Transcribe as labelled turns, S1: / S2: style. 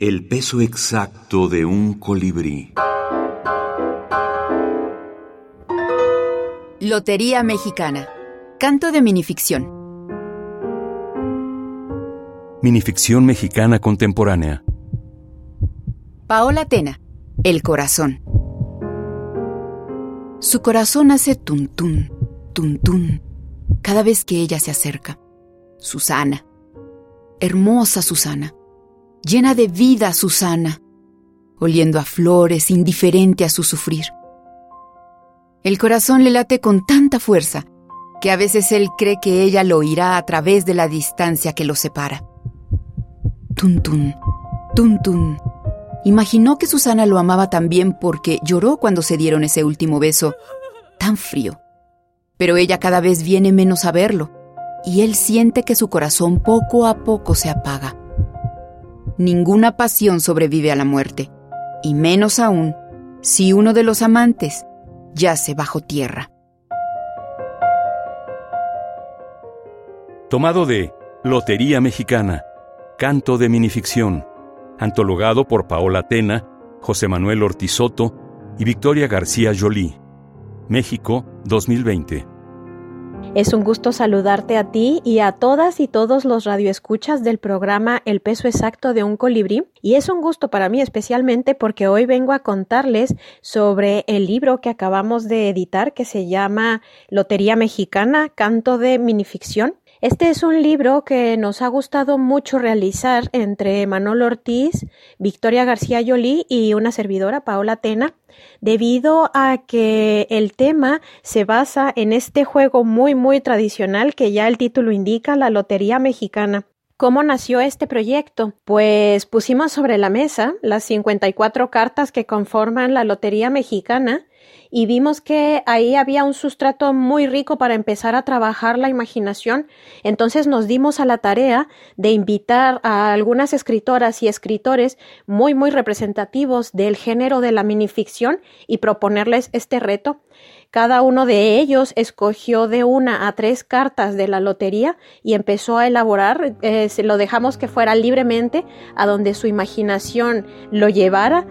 S1: El peso exacto de un colibrí.
S2: Lotería Mexicana. Canto de minificción.
S3: Minificción mexicana contemporánea.
S2: Paola Tena. El corazón. Su corazón hace tuntún, tuntún, cada vez que ella se acerca. Susana. Hermosa Susana. Llena de vida Susana. Oliendo a flores, indiferente a su sufrir. El corazón le late con tanta fuerza que a veces él cree que ella lo oirá a través de la distancia que los separa. Tuntún, tuntún. Imaginó que Susana lo amaba también porque lloró cuando se dieron ese último beso tan frío. Pero ella cada vez viene menos a verlo y él siente que su corazón poco a poco se apaga. Ninguna pasión sobrevive a la muerte, y menos aún si uno de los amantes yace bajo tierra.
S3: Tomado de Lotería Mexicana, Canto de Minificción, antologado por Paola Tena, José Manuel Ortizoto y Victoria García Jolie. México 2020.
S4: Es un gusto saludarte a ti y a todas y todos los radioescuchas del programa El peso exacto de un colibrí. Y es un gusto para mí especialmente porque hoy vengo a contarles sobre el libro que acabamos de editar que se llama Lotería Mexicana, Canto de Minificción. Este es un libro que nos ha gustado mucho realizar entre Manolo Ortiz, Victoria García Yolí y una servidora, Paola Tena, debido a que el tema se basa en este juego muy muy tradicional que ya el título indica, la Lotería Mexicana. ¿Cómo nació este proyecto? Pues pusimos sobre la mesa las 54 cartas que conforman la Lotería Mexicana y vimos que ahí había un sustrato muy rico para empezar a trabajar la imaginación. Entonces nos dimos a la tarea de invitar a algunas escritoras y escritores muy, muy representativos del género de la minificción y proponerles este reto. Cada uno de ellos escogió de una a tres cartas de la lotería y empezó a elaborar, eh, lo dejamos que fuera libremente a donde su imaginación lo llevara.